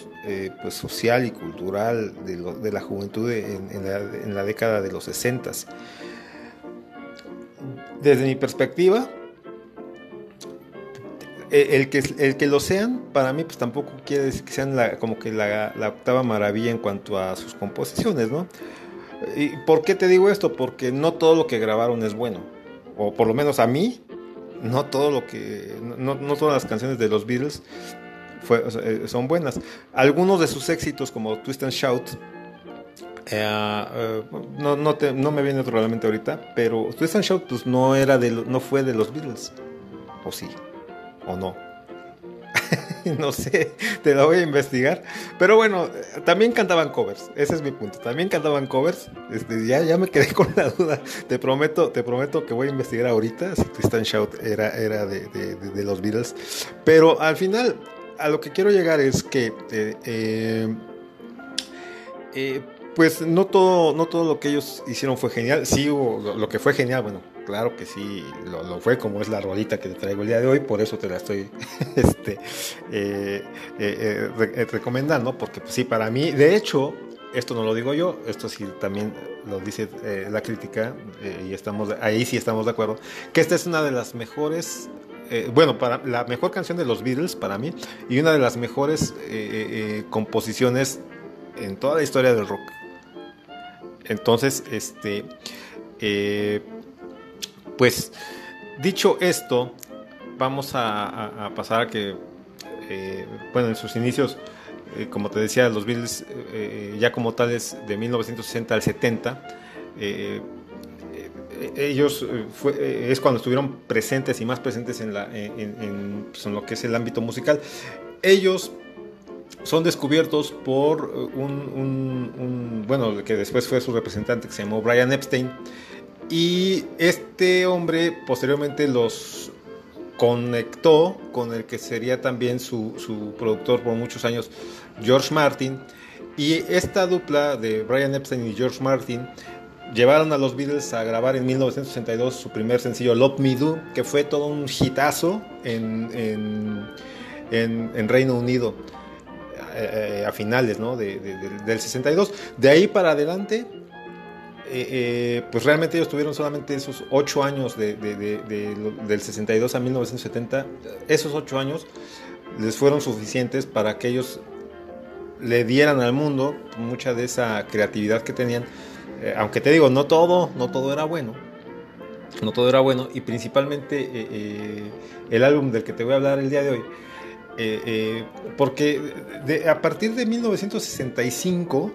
pues social y cultural de, la juventud en, la, década de los 60. Desde mi perspectiva, eh, el que, el que lo sean, para mí, pues tampoco quiere decir que sean como que la, octava maravilla en cuanto a sus composiciones, ¿no? ¿Y por qué te digo esto? Porque no todo lo que grabaron es bueno. O por lo menos a mí, no todo lo que. No, todas las canciones de los Beatles eh, son buenas. Algunos de sus éxitos, como Twist and Shout, eh, no, no, no, me viene otro realmente ahorita, pero Twist and Shout pues, no, era de, no fue de los Beatles. ¿O sí? O no. no sé, te lo voy a investigar. Pero bueno, también cantaban covers. Ese es mi punto. También cantaban covers. Este, ya, ya me quedé con la duda. Te prometo, te prometo que voy a investigar ahorita si Tristan Shout era, era de, los Beatles. Pero al final, a lo que quiero llegar es que eh, eh, eh, pues no todo, no todo lo que ellos hicieron fue genial. Sí, lo que fue genial, bueno, claro que sí, lo, fue como es la rolita que te traigo el día de hoy, por eso te la estoy este, eh, eh, eh, recomendando, porque pues, sí, para mí, de hecho, esto no lo digo yo, esto sí también lo dice la crítica, y estamos ahí sí estamos de acuerdo, que esta es una de las mejores bueno, para la mejor canción de los Beatles para mí y una de las mejores composiciones en toda la historia del rock. Entonces, este, pues dicho esto, vamos a, pasar a que, eh, bueno, en sus inicios, eh, como te decía, los Beatles eh, ya como tales de 1960 al 70, ellos fue, es cuando estuvieron presentes y más presentes pues, en, lo que es el ámbito musical. Ellos son descubiertos por un, un, bueno, que después fue su representante que se llamó Brian Epstein, y este hombre posteriormente los conectó con el que sería también su, su, productor por muchos años, George Martin. Y esta dupla de Brian Epstein y George Martin llevaron a los Beatles a grabar en 1962 su primer sencillo Love Me Do, que fue todo un hitazo en, en, en, Reino Unido eh, a finales ¿no? de, del 62. De ahí para adelante, eh, eh, pues realmente ellos tuvieron solamente esos ocho años de, del 62 a 1970. Esos ocho años les fueron suficientes para que ellos le dieran al mundo mucha de esa creatividad que tenían eh, aunque te digo, no todo, no todo era bueno. No todo era bueno. Y principalmente el álbum del que te voy a hablar el día de hoy. porque a partir de 1965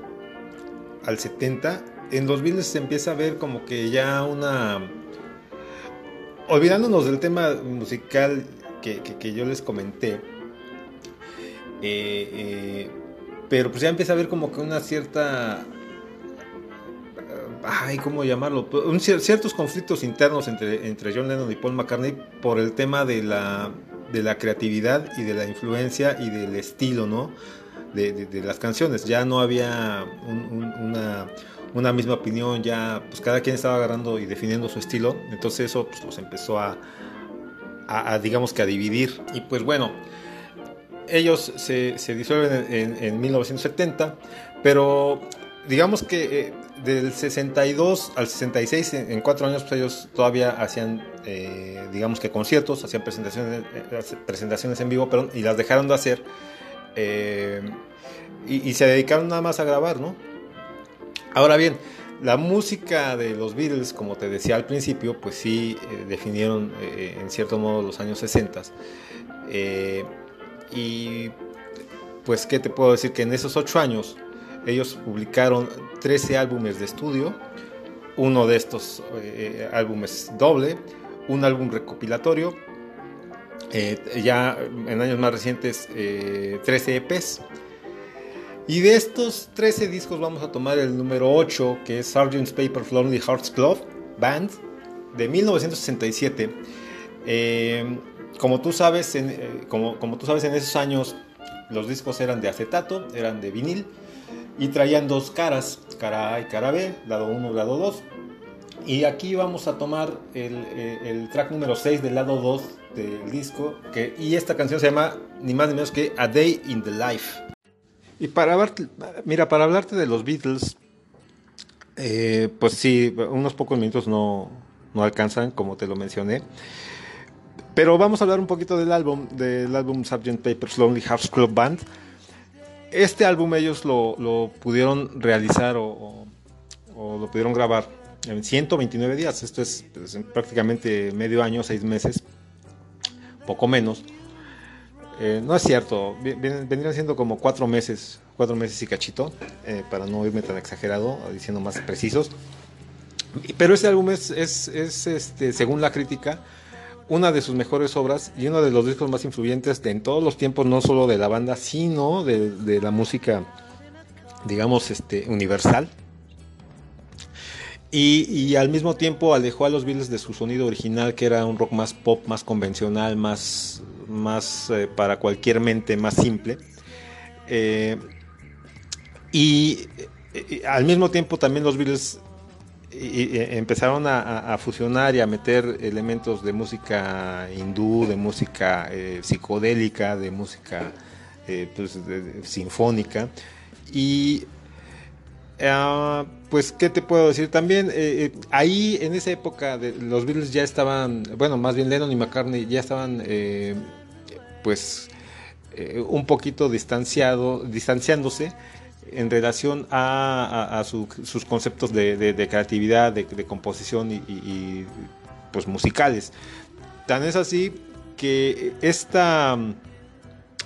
al 70, en los Beatles se empieza a ver como que ya una... Olvidándonos del tema musical que, que yo les comenté, pero pues ya empieza a ver como que una cierta ay, ¿cómo llamarlo? Un, ciertos conflictos internos entre, entre John Lennon y Paul McCartney por el tema de la, de la creatividad y de la influencia y del estilo, ¿no? De, las canciones. Ya no había una, una, misma opinión, ya pues cada quien estaba agarrando y definiendo su estilo. Entonces eso pues, los empezó a, digamos que a dividir. Y pues bueno, ellos se, se disuelven en, en, 1970, pero digamos que eh, del 62 al 66, en, cuatro años, pues ellos todavía hacían, eh, digamos que conciertos, hacían presentaciones, eh, presentaciones en vivo, y las dejaron de hacer y, se dedicaron nada más a grabar, ¿no? Ahora bien, la música de los Beatles, como te decía al principio, pues sí definieron en cierto modo los años 60. y pues, ¿qué te puedo decir? Que en esos ocho años, ellos publicaron 13 álbumes de estudio, uno de estos eh, álbumes doble, un álbum recopilatorio, eh, ya en años más recientes 13 eh, EPs. Y de estos 13 discos vamos a tomar el número 8, que es Sgt. Paper's Lonely Hearts Club Band, de 1967. como, tú sabes, como, como tú sabes, en esos años los discos eran de acetato, eran de vinil y traían dos caras, cara A y cara B, lado 1 lado 2. Y aquí vamos a tomar el, eh, el, track número 6 del lado 2 del disco, que, y esta canción se llama ni más ni menos que A Day in the Life. Y para hablarte, mira, para hablarte de los Beatles, eh, pues sí, unos pocos minutos no, no alcanzan, como te lo mencioné. Pero vamos a hablar un poquito del álbum, del álbum Sgt. Pepper's Lonely Hearts Club Band este álbum ellos lo, pudieron realizar o, lo pudieron grabar en 129 días. Esto es pues, prácticamente medio año, seis meses, poco menos. Eh, no es cierto, vendrían siendo como cuatro meses, cuatro meses y cachito, eh, para no irme tan exagerado, diciendo más precisos. Pero este álbum es, es, es este, según la crítica, una de sus mejores obras y uno de los discos más influyentes en todos los tiempos, no solo de la banda, sino de, la música, digamos, este, universal. Y, al mismo tiempo alejó a los Beatles de su sonido original, que era un rock más pop, más convencional, más, más eh, para cualquier mente, más simple. Eh, y, y, al mismo tiempo también los Beatles empezaron a, fusionar y a meter elementos de música hindú, de música eh, psicodélica, de música eh, pues, sinfónica. Y ah, pues, ¿qué te puedo decir? También eh, ahí en esa época los Beatles ya estaban, bueno, más bien Lennon y McCartney ya estaban, pues, un poquito distanciado, distanciándose en relación a, sus conceptos de, creatividad, de, composición y, pues musicales. Tan es así que esta,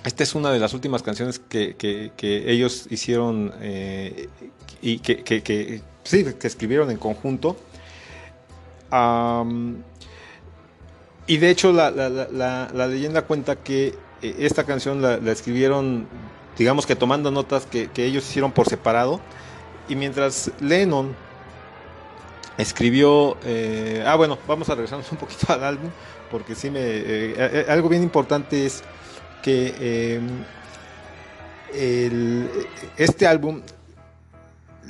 esta es una de las últimas canciones que, ellos hicieron eh, y que, sí, que escribieron en conjunto. y de hecho la, la, leyenda cuenta que eh, esta canción la, escribieron digamos que tomando notas que, ellos hicieron por separado. Y mientras Lennon escribió, eh, ah bueno, vamos a regresarnos un poquito al álbum, porque sí me, eh, algo bien importante es que em, este álbum,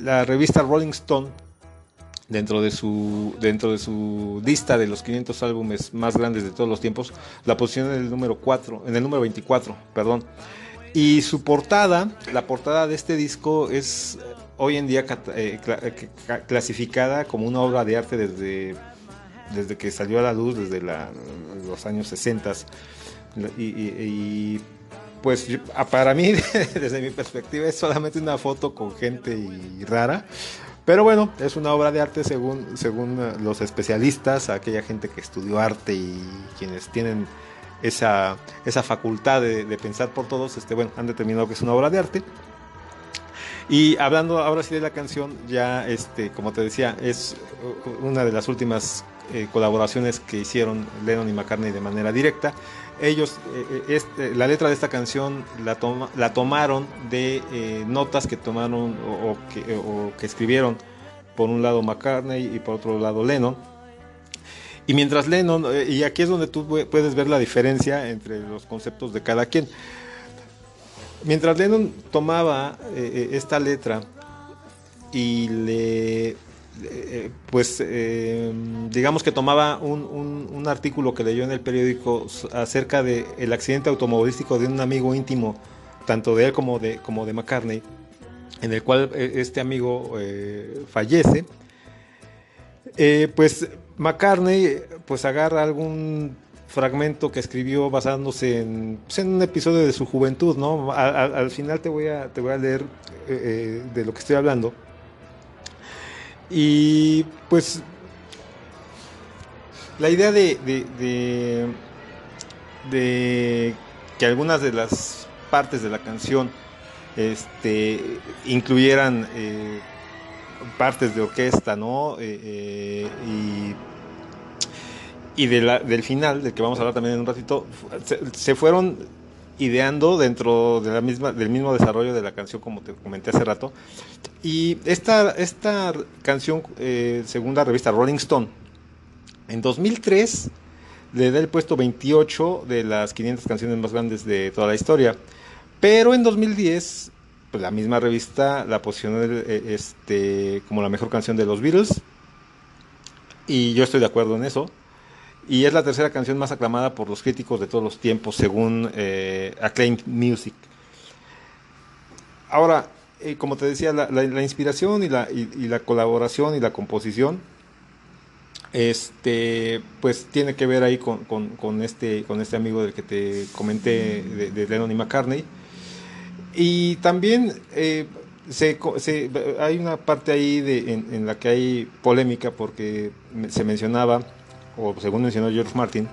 la revista Rolling Stone, dentro de su dentro de su lista de los 500 álbumes más grandes de todos los tiempos, la posiciona en el número 4, en el número 24, perdón. Y su portada, la portada de este disco es hoy en día eh, eh, clasificada como una obra de arte desde, desde que salió a la luz, desde los años 60. Y, pues para mí, desde mi perspectiva, es solamente una foto con gente y rara. Pero bueno, es una obra de arte según, según eh, los especialistas, aquella gente que estudió arte y quienes tienen esa, esa facultad de, de pensar por todos, este, bueno, han determinado que es una obra de arte. Y hablando ahora sí de la canción, ya este, como te decía, es una de las últimas eh, colaboraciones que hicieron Lennon y McCartney de manera directa. Ellos, eh, eh, este, la letra de esta canción la, la tomaron de notas que tomaron o, que, escribieron por un lado McCartney y por otro lado Lennon. Y mientras Lennon, y aquí es donde tú puedes ver la diferencia entre los conceptos de cada quien. Mientras Lennon tomaba eh, eh, esta letra y le, eh, pues, digamos que tomaba un, artículo que leyó en el periódico acerca del el accidente automovilístico de un amigo íntimo, tanto de él como de, como de McCartney, en el cual este amigo fallece, pues McCartney pues agarra algún fragmento que escribió basándose pues, en, un episodio de su juventud, ¿no? Al, final te voy a, te voy a leer eh, eh, de lo que estoy hablando. Y pues la idea de, de, que algunas de las partes de la canción este, incluyeran eh, partes de orquesta, ¿no? y y del final, del que vamos a hablar también en un ratito, se, fueron ideando dentro de la misma, del mismo desarrollo de la canción, como te comenté hace rato. Y esta, esta canción, eh, revista Rolling Stone, en 2003 le da el puesto 28 de las 500 canciones más grandes de toda la historia. Pero en 2010, pues la misma revista la posicionó eh, este, como la mejor canción de los Beatles. Y yo estoy de acuerdo en eso y es la tercera canción más aclamada por los críticos de todos los tiempos, según eh, Acclaimed Music. Ahora, eh, como te decía, la, inspiración y la, y, la, colaboración y la composición, este, pues tiene que ver ahí con, este, con este amigo del que te comenté, de, Lennon y McCartney. Y también eh, se, se, hay una parte ahí de, en la que hay polémica porque se mencionaba o según mencionó George Martin,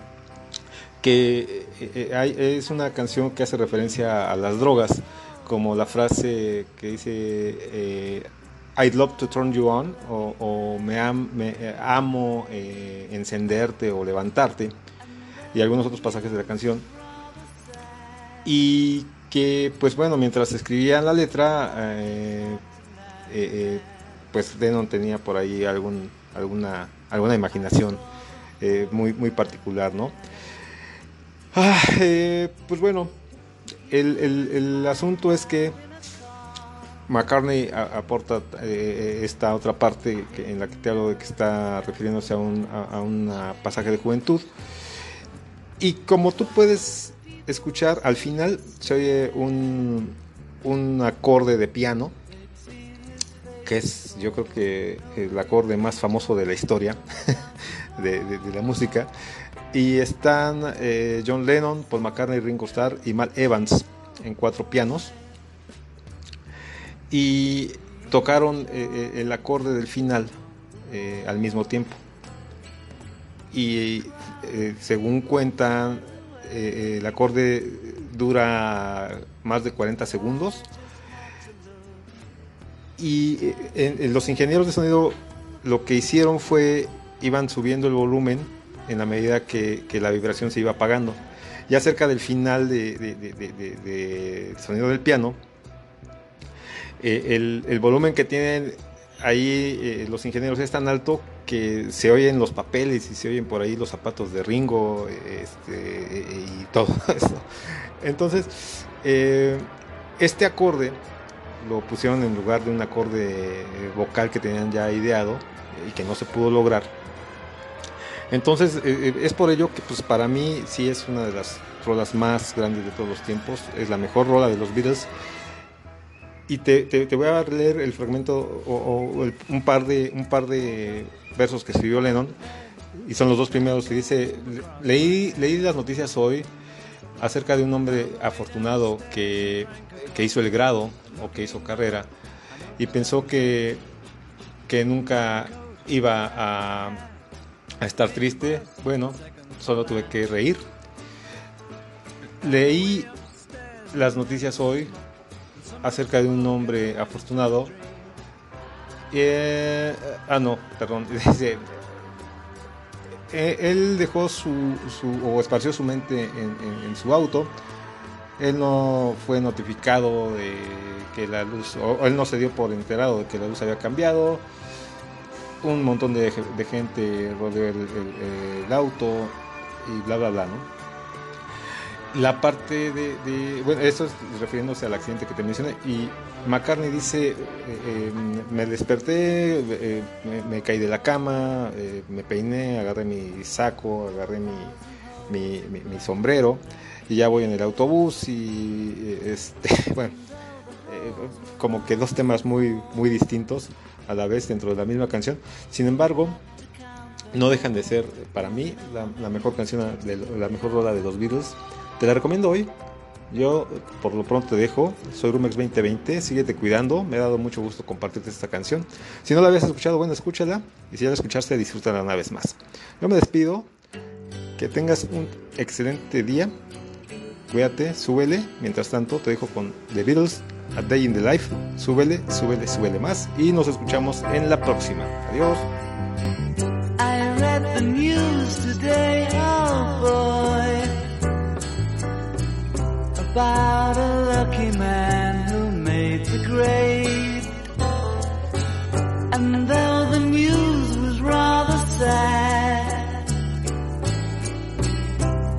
que eh, eh, es una canción que hace referencia a las drogas, como la frase que dice eh, I'd love to turn you on o, me, amo encenderte o levantarte y algunos otros pasajes de la canción. Y que pues bueno mientras escribían la letra pues Lennon tenía por ahí algún, alguna, alguna imaginación eh, muy, muy particular, ¿no? Ah, eh, pues bueno, el, asunto es que McCartney aporta eh, esta otra parte en la que te hablo de que está refiriéndose a un a, pasaje de juventud. Y como tú puedes escuchar, al final se oye un, un acorde de piano, que es yo creo que el acorde más famoso de la historia. de, la música. Y están eh, John Lennon, Paul McCartney, Ringo Starr y Mal Evans en cuatro pianos. Y tocaron eh, eh, el acorde del final al mismo tiempo. Y según cuentan, el acorde dura más de 40 segundos. Y los ingenieros de sonido lo que hicieron fue iban subiendo el volumen en la medida que, la vibración se iba apagando. Ya cerca del final del sonido del piano, eh, el, volumen que tienen ahí eh, los ingenieros es tan alto que se oyen los papeles y se oyen por ahí los zapatos de Ringo este, y todo eso. Entonces, eh, este acorde lo pusieron en lugar de un acorde vocal que tenían ya ideado y que no se pudo lograr. Entonces, es por ello que pues para mí sí es una de las rolas más grandes de todos los tiempos, es la mejor rola de los Beatles. Y te, te, voy a leer el fragmento o, un, par de, un par de versos que escribió Lennon, y son los dos primeros que dice, leí, leí las noticias hoy acerca de un hombre afortunado que, que hizo el grado o que hizo carrera y pensó que, que nunca iba a, a estar triste. Bueno, solo tuve que reír. Leí las noticias hoy acerca de un hombre afortunado. Eh, ah, no, perdón. Eh, él dejó su, o esparció su mente en, su auto. Él no fue notificado de que la luz, o él no se dio por enterado de que la luz había cambiado. Un montón de, gente rodeó el, auto y bla, bla, bla, ¿no? la parte de, bueno, eso es refiriéndose al accidente que te mencioné, y McCartney dice, eh, eh, me desperté, eh, me, caí de la cama, me peiné, agarré mi saco, agarré mi, mi, sombrero, y ya voy en el autobús, y este, bueno, como que dos temas muy, muy distintos a la vez dentro de la misma canción, sin embargo, no dejan de ser para mí la, mejor canción, de, la mejor rola de los Beatles, te la recomiendo hoy. Yo por lo pronto te dejo. Soy Rumex 2020. Síguete cuidando. Me ha dado mucho gusto compartirte esta canción. Si no la habías escuchado, bueno, escúchala. Y si ya la escuchaste, disfrútala una vez más. Yo me despido. Que tengas un excelente día. Cuídate, súbele. Mientras tanto, te dejo con The Beatles, A Day in the Life. Súbele, súbele, súbele más. Y nos escuchamos en la próxima. Adiós. about a lucky man who made the grade. And though the news was rather sad,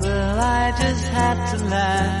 well, I just had to laugh.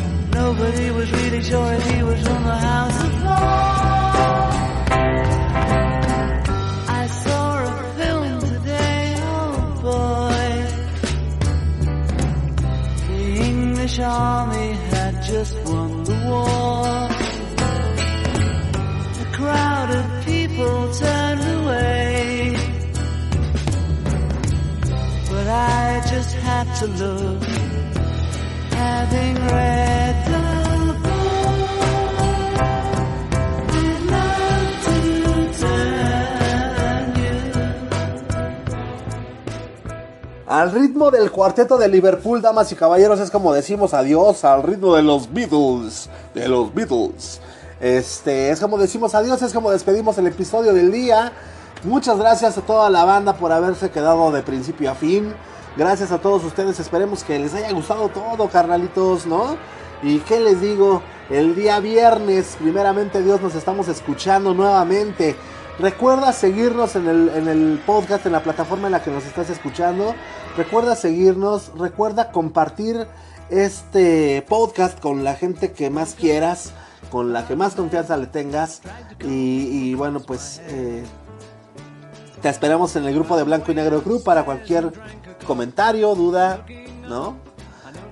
Nobody was really sure if he was on the House of Lords. I saw a film today, oh boy. The English army had just won the war. A crowd of people turned away. But I just had to look, Al ritmo del cuarteto de Liverpool, damas y caballeros, es como decimos adiós al ritmo de los Beatles, de los Beatles. Este, es como decimos adiós, es como despedimos el episodio del día. Muchas gracias a toda la banda por haberse quedado de principio a fin. Gracias a todos ustedes, esperemos que les haya gustado todo, carnalitos, ¿no? Y qué les digo, el día viernes, primeramente Dios, nos estamos escuchando nuevamente. Recuerda seguirnos en el, en el podcast, en la plataforma en la que nos estás escuchando. Recuerda seguirnos, recuerda compartir este podcast con la gente que más quieras, con la que más confianza le tengas. Y, bueno, pues eh, te esperamos en el grupo de Blanco y Negro Group para cualquier comentario, duda, ¿no?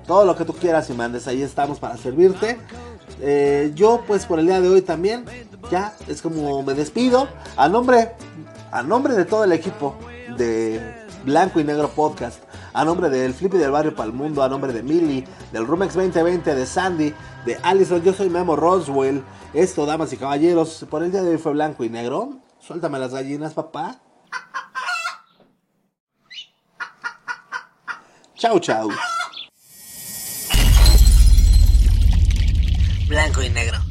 Todo lo que tú quieras y mandes, ahí estamos para servirte. Eh, yo pues por el día de hoy también, ya es como me despido. A nombre, a nombre de todo el equipo de Blanco y Negro Podcast. a nombre del Flippy del Barrio Palmundo, a nombre de Millie, del Rumex 2020, de Sandy, de Allison, yo soy Memo Roswell. Esto, damas y caballeros, por el día de hoy fue blanco y negro. Suéltame las gallinas, papá. Chau, chau. Blanco y negro.